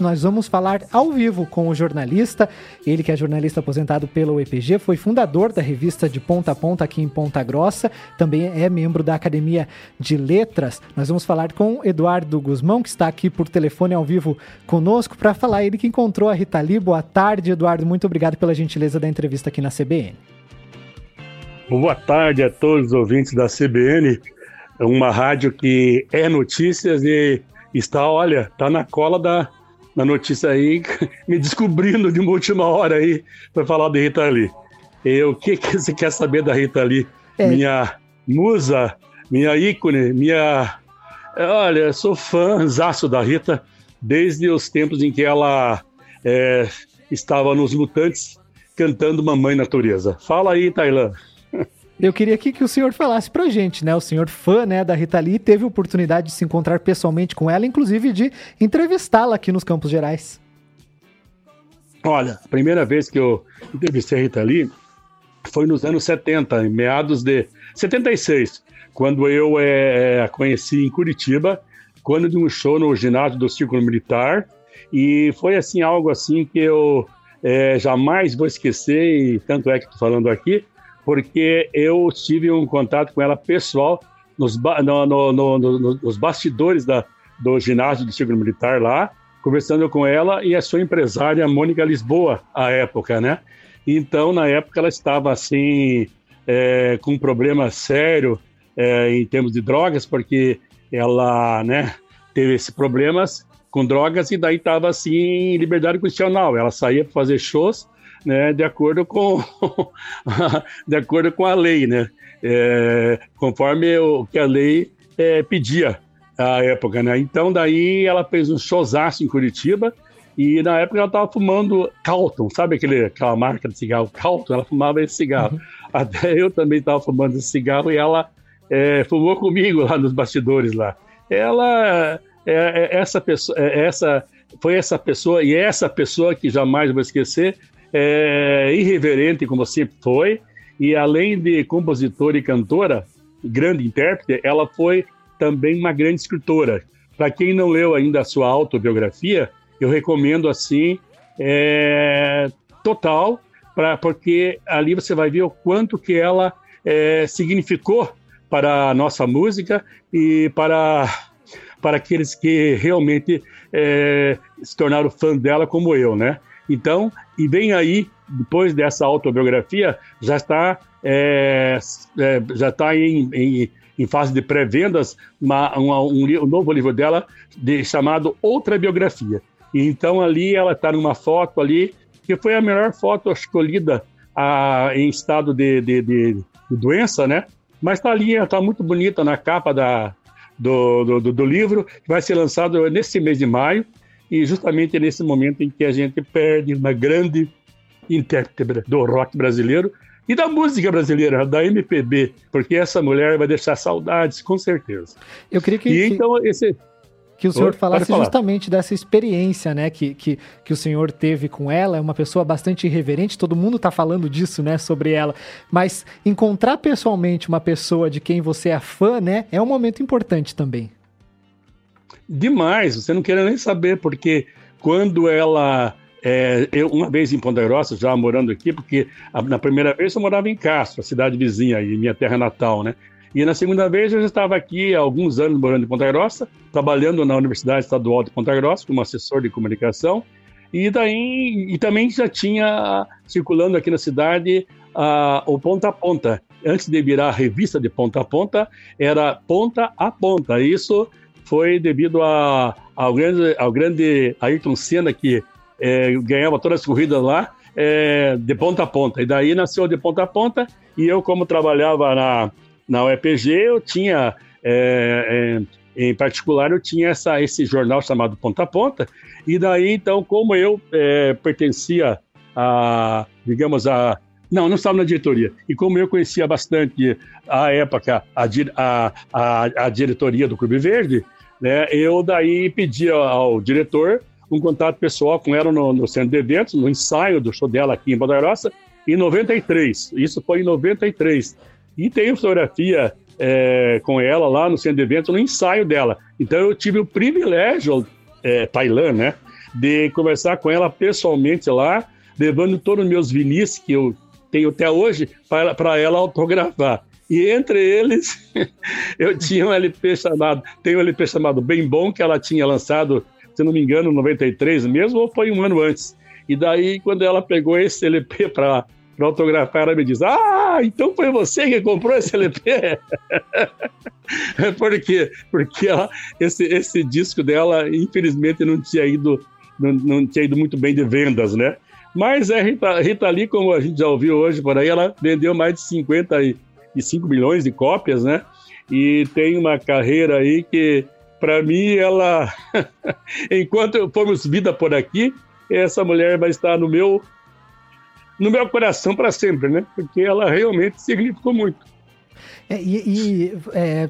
Nós vamos falar ao vivo com o jornalista, ele que é jornalista aposentado pelo EPG, foi fundador da revista de Ponta a Ponta aqui em Ponta Grossa, também é membro da Academia de Letras. Nós vamos falar com Eduardo Guzmão, que está aqui por telefone ao vivo conosco para falar ele que encontrou a Rita Lee. Boa tarde, Eduardo. Muito obrigado pela gentileza da entrevista aqui na CBN. Boa tarde a todos os ouvintes da CBN, uma rádio que é notícias e está, olha, está na cola da na notícia aí, me descobrindo de uma última hora aí para falar de Rita Lee. E o que, que você quer saber da Rita Lee? É. Minha musa, minha ícone, minha. Olha, sou fãzaço da Rita desde os tempos em que ela é, estava nos Mutantes cantando Mamãe Natureza. Fala aí, Tailã. Eu queria aqui que o senhor falasse pra gente, né? O senhor fã né, da Rita Lee teve oportunidade de se encontrar pessoalmente com ela, inclusive de entrevistá-la aqui nos Campos Gerais. Olha, a primeira vez que eu entrevistei a Rita Lee foi nos anos 70, em meados de 76, quando eu é, a conheci em Curitiba, quando de um show no ginásio do Círculo Militar, e foi assim algo assim que eu é, jamais vou esquecer, e tanto é que estou falando aqui, porque eu tive um contato com ela pessoal nos, no, no, no, nos bastidores da, do ginásio do Círculo Militar lá, conversando com ela e a sua empresária Mônica Lisboa, à época, né? Então, na época, ela estava assim, é, com um problema sério é, em termos de drogas, porque ela, né, teve esses problemas com drogas e daí estava assim em liberdade condicional. Ela saía para fazer shows né, de acordo com de acordo com a lei, né, é, conforme o que a lei é, pedia à época, né. Então daí ela fez um showzaço em Curitiba e na época ela estava fumando Calton, sabe aquele, aquela marca de cigarro Calton? Ela fumava esse cigarro. Uhum. Até eu também estava fumando esse cigarro e ela é, fumou comigo lá nos bastidores lá. Ela é, é essa pessoa, é, essa foi essa pessoa e essa pessoa que jamais vou esquecer é, irreverente como sempre foi, e além de compositora e cantora, grande intérprete, ela foi também uma grande escritora. Para quem não leu ainda a sua autobiografia, eu recomendo assim, é, total, pra, porque ali você vai ver o quanto que ela é, significou para a nossa música e para para aqueles que realmente é, se tornaram fã dela como eu, né? Então, e vem aí, depois dessa autobiografia, já está, é, é, já está em, em, em, fase de pré-vendas uma, um, um, novo livro dela de, chamado Outra Biografia. Então ali ela está numa foto ali, que foi a melhor foto escolhida a, em estado de, de, de, de doença, né? Mas está ali, está muito bonita na capa da, do, do, do, livro, que vai ser lançado nesse mês de maio e justamente nesse momento em que a gente perde uma grande intérprete do rock brasileiro e da música brasileira, da MPB, porque essa mulher vai deixar saudades, com certeza. Eu queria que. E então, esse. Que o senhor falasse justamente dessa experiência, né, que, que, que o senhor teve com ela, é uma pessoa bastante irreverente, todo mundo está falando disso, né, sobre ela, mas encontrar pessoalmente uma pessoa de quem você é fã, né, é um momento importante também demais, você não queria nem saber, porque quando ela. É, eu, uma vez em Ponta Grossa, já morando aqui, porque a, na primeira vez eu morava em Castro, a cidade vizinha, e minha terra natal, né? E na segunda vez eu já estava aqui há alguns anos morando em Ponta Grossa, trabalhando na Universidade Estadual de Ponta Grossa como assessor de comunicação. E daí e também já tinha circulando aqui na cidade uh, o Ponta a Ponta. Antes de virar a revista de Ponta a Ponta, era Ponta a Ponta. Isso foi devido a, ao, grande, ao grande Ayrton Senna, que é, ganhava todas as corridas lá, é, de ponta a ponta. E daí nasceu de ponta a ponta, e eu, como trabalhava na, na UEPG, eu tinha, é, é, em particular, eu tinha essa, esse jornal chamado Ponta a Ponta, e daí, então, como eu é, pertencia a, digamos, a não, não estava na diretoria. E como eu conhecia bastante a época a, a, a, a diretoria do Clube Verde, né, eu daí pedi ao diretor um contato pessoal com ela no, no centro de eventos, no ensaio do show dela aqui em Roça, em 93. Isso foi em 93. E tem fotografia é, com ela lá no centro de eventos, no ensaio dela. Então eu tive o privilégio, é, Tailã, né, de conversar com ela pessoalmente lá, levando todos os meus vinis que eu tenho até hoje para ela autografar. E entre eles, eu tinha um LP chamado, tem um LP chamado Bem Bom, que ela tinha lançado, se não me engano, em 93 mesmo, ou foi um ano antes. E daí, quando ela pegou esse LP para autografar, ela me diz: Ah, então foi você que comprou esse LP? Por quê? Porque ela, esse, esse disco dela, infelizmente, não tinha ido não, não tinha ido muito bem de vendas, né? Mas a Rita, Rita Lee, como a gente já ouviu hoje por aí, ela vendeu mais de 55 milhões de cópias, né? E tem uma carreira aí que, para mim, ela, enquanto formos vida por aqui, essa mulher vai estar no meu no meu coração para sempre, né? Porque ela realmente significou muito. É, e, e é,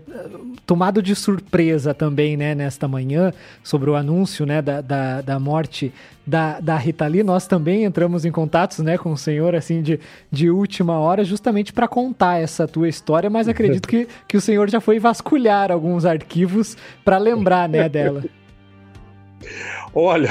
tomado de surpresa também, né, nesta manhã, sobre o anúncio, né, da, da, da morte da, da Rita Lee, nós também entramos em contatos, né, com o senhor, assim, de, de última hora, justamente para contar essa tua história, mas acredito que, que o senhor já foi vasculhar alguns arquivos para lembrar, né, dela. Olha,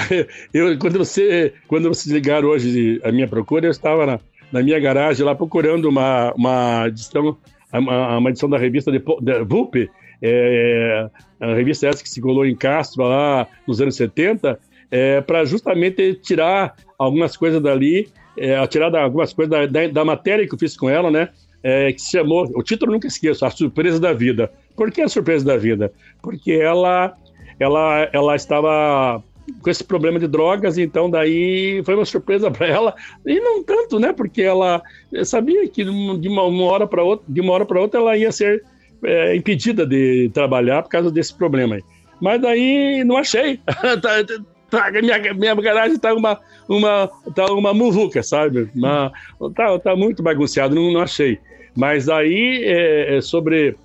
eu, quando você quando você ligar hoje a minha procura, eu estava na, na minha garagem lá procurando uma, uma edição uma, edição da revista de, de VUP, é, a revista essa que se colou em Castro lá nos anos 70, é, para justamente tirar algumas coisas dali, é, tirar algumas coisas da, da, da, matéria que eu fiz com ela, né? É, que se chamou, o título nunca esqueço, A Surpresa da Vida. Por que a Surpresa da Vida? Porque ela, ela, ela estava com esse problema de drogas, então daí foi uma surpresa para ela e não tanto, né? Porque ela sabia que de uma, hora para outra, de uma hora para outra, ela ia ser é, impedida de trabalhar por causa desse problema. Aí. Mas daí não achei. tá, tá, minha, minha garagem tá uma uma tá uma muvuca, sabe? Uma, tá, tá muito bagunçado, não, não achei. Mas aí é, é sobre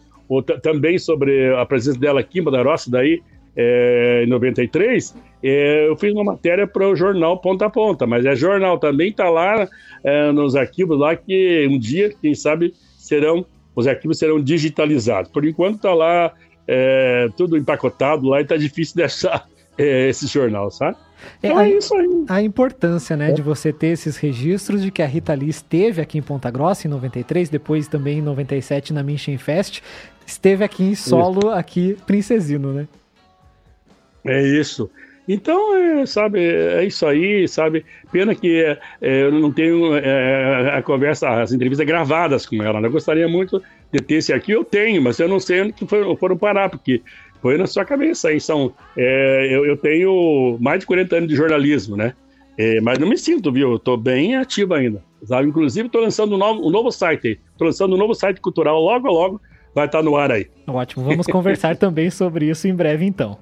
também sobre a presença dela aqui em daí é, em 93, é, eu fiz uma matéria para o jornal Ponta a Ponta, mas é jornal também está lá é, nos arquivos lá que um dia, quem sabe, serão os arquivos serão digitalizados. Por enquanto está lá é, tudo empacotado lá e está difícil de achar é, esse jornal, sabe? É, então é, é isso aí. A importância, né, é. de você ter esses registros de que a Rita Lee esteve aqui em Ponta Grossa em 93, depois também em 97 na Minchem Fest, esteve aqui em solo, isso. aqui Princesino, né? É isso. Então, é, sabe, é isso aí, sabe? Pena que é, é, eu não tenho é, a conversa, as entrevistas gravadas com ela. Né? Eu gostaria muito de ter esse aqui, eu tenho, mas eu não sei onde que foram, foram parar, porque foi na sua cabeça aí. São, é, eu, eu, tenho mais de 40 anos de jornalismo, né? É, mas não me sinto, viu? Eu tô bem ativo ainda. Sabe? Inclusive, estou lançando um novo, um novo site. Estou lançando um novo site cultural logo, logo. Vai estar tá no ar aí. Ótimo, vamos conversar também sobre isso em breve, então.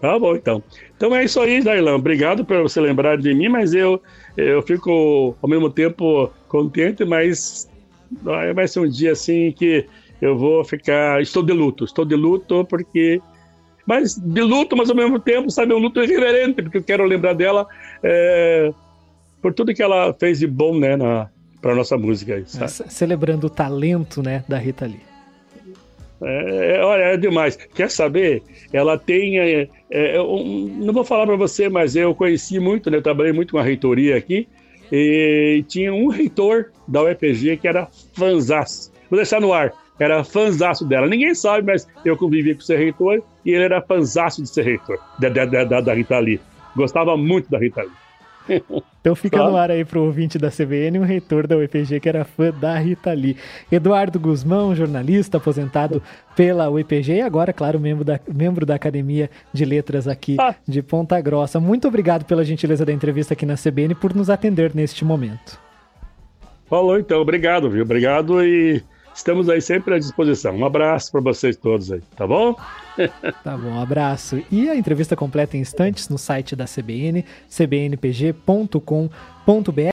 Tá bom, então. Então é isso aí, Darlan. Obrigado por você lembrar de mim, mas eu, eu fico ao mesmo tempo contente, mas vai ser um dia assim que eu vou ficar. Estou de luto, estou de luto porque. Mas de luto, mas ao mesmo tempo, sabe, um luto irreverente, porque eu quero lembrar dela é, por tudo que ela fez de bom, né, na, pra nossa música. Sabe? Celebrando o talento, né, da Rita Lee. É, olha, é demais. Quer saber? Ela tem. É, é, não vou falar para você, mas eu conheci muito, né? Eu trabalhei muito com a reitoria aqui. E tinha um reitor da UEPG que era fanzaço. Vou deixar no ar. Era fanzaço dela. Ninguém sabe, mas eu convivi com o ser reitor e ele era fanzaço de ser reitor, da, da, da, da Rita Lee. Gostava muito da Rita Lee. Então fica no ar aí pro ouvinte da CBN, um reitor da UEPG que era fã da Rita Lee. Eduardo Guzmão, jornalista aposentado pela UEPG e agora, claro, membro da, membro da Academia de Letras aqui ah. de Ponta Grossa. Muito obrigado pela gentileza da entrevista aqui na CBN por nos atender neste momento. Falou então, obrigado, viu? Obrigado e estamos aí sempre à disposição. Um abraço para vocês todos aí, tá bom? tá bom, um abraço. E a entrevista completa em instantes no site da CBN, cbnpg.com.br.